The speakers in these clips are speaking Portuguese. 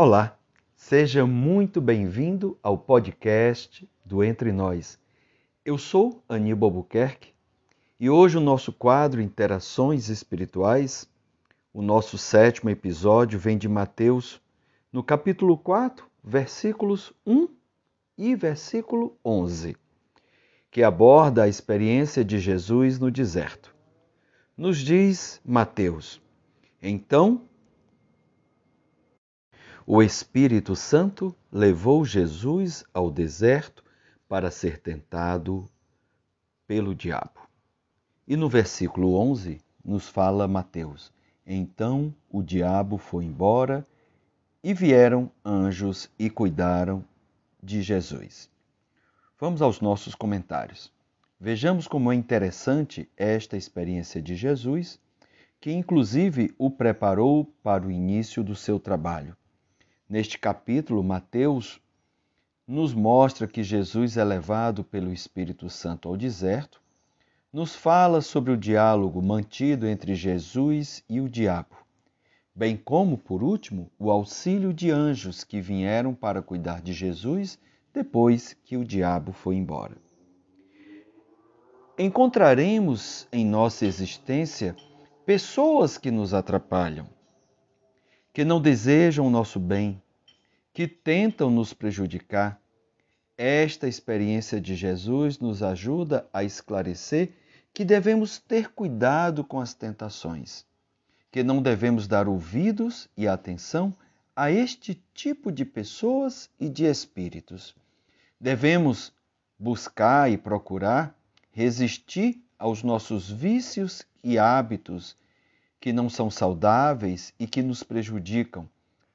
Olá, seja muito bem-vindo ao podcast do Entre Nós. Eu sou Aníbal Albuquerque e hoje o nosso quadro Interações Espirituais, o nosso sétimo episódio vem de Mateus, no capítulo 4, versículos 1 e versículo 11, que aborda a experiência de Jesus no deserto. Nos diz Mateus: Então o Espírito Santo levou Jesus ao deserto para ser tentado pelo diabo. E no versículo 11 nos fala Mateus: Então o diabo foi embora e vieram anjos e cuidaram de Jesus. Vamos aos nossos comentários. Vejamos como é interessante esta experiência de Jesus, que inclusive o preparou para o início do seu trabalho. Neste capítulo, Mateus nos mostra que Jesus é levado pelo Espírito Santo ao deserto, nos fala sobre o diálogo mantido entre Jesus e o diabo, bem como, por último, o auxílio de anjos que vieram para cuidar de Jesus depois que o diabo foi embora. Encontraremos em nossa existência pessoas que nos atrapalham, que não desejam o nosso bem, que tentam nos prejudicar. Esta experiência de Jesus nos ajuda a esclarecer que devemos ter cuidado com as tentações, que não devemos dar ouvidos e atenção a este tipo de pessoas e de espíritos. Devemos buscar e procurar resistir aos nossos vícios e hábitos que não são saudáveis e que nos prejudicam,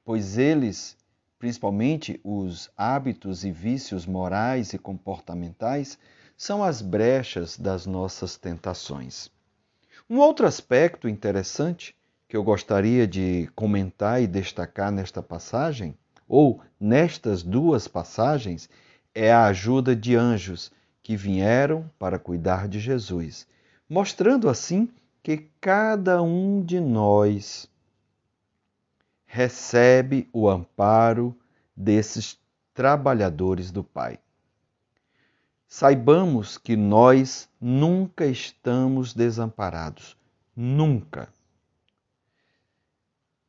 pois eles, principalmente os hábitos e vícios morais e comportamentais, são as brechas das nossas tentações. Um outro aspecto interessante que eu gostaria de comentar e destacar nesta passagem, ou nestas duas passagens, é a ajuda de anjos que vieram para cuidar de Jesus, mostrando assim que cada um de nós recebe o amparo desses trabalhadores do Pai. Saibamos que nós nunca estamos desamparados, nunca.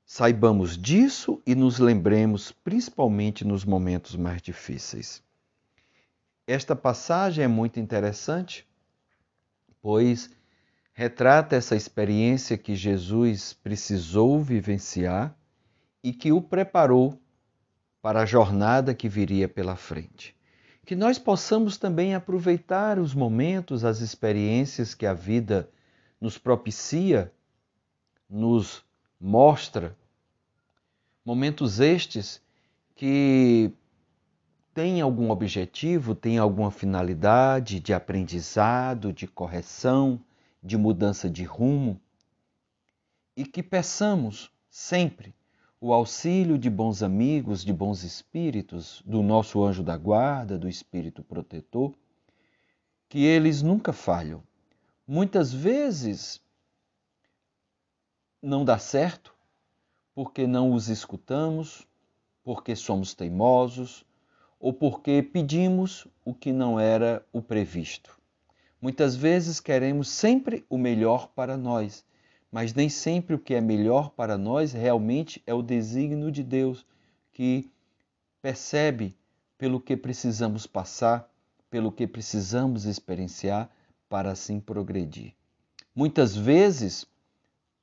Saibamos disso e nos lembremos, principalmente nos momentos mais difíceis. Esta passagem é muito interessante, pois retrata essa experiência que Jesus precisou vivenciar e que o preparou para a jornada que viria pela frente. Que nós possamos também aproveitar os momentos, as experiências que a vida nos propicia, nos mostra. Momentos estes que têm algum objetivo, têm alguma finalidade de aprendizado, de correção, de mudança de rumo e que peçamos sempre o auxílio de bons amigos, de bons espíritos, do nosso anjo da guarda, do espírito protetor, que eles nunca falham. Muitas vezes não dá certo porque não os escutamos, porque somos teimosos ou porque pedimos o que não era o previsto. Muitas vezes queremos sempre o melhor para nós, mas nem sempre o que é melhor para nós realmente é o desígnio de Deus, que percebe pelo que precisamos passar, pelo que precisamos experienciar para assim progredir. Muitas vezes,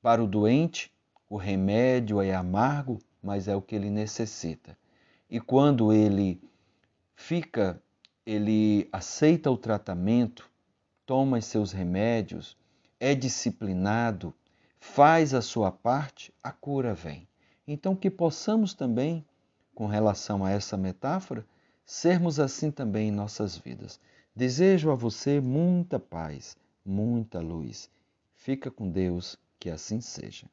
para o doente, o remédio é amargo, mas é o que ele necessita. E quando ele fica, ele aceita o tratamento, toma os seus remédios, é disciplinado, faz a sua parte, a cura vem. Então, que possamos também, com relação a essa metáfora, sermos assim também em nossas vidas. Desejo a você muita paz, muita luz. Fica com Deus, que assim seja.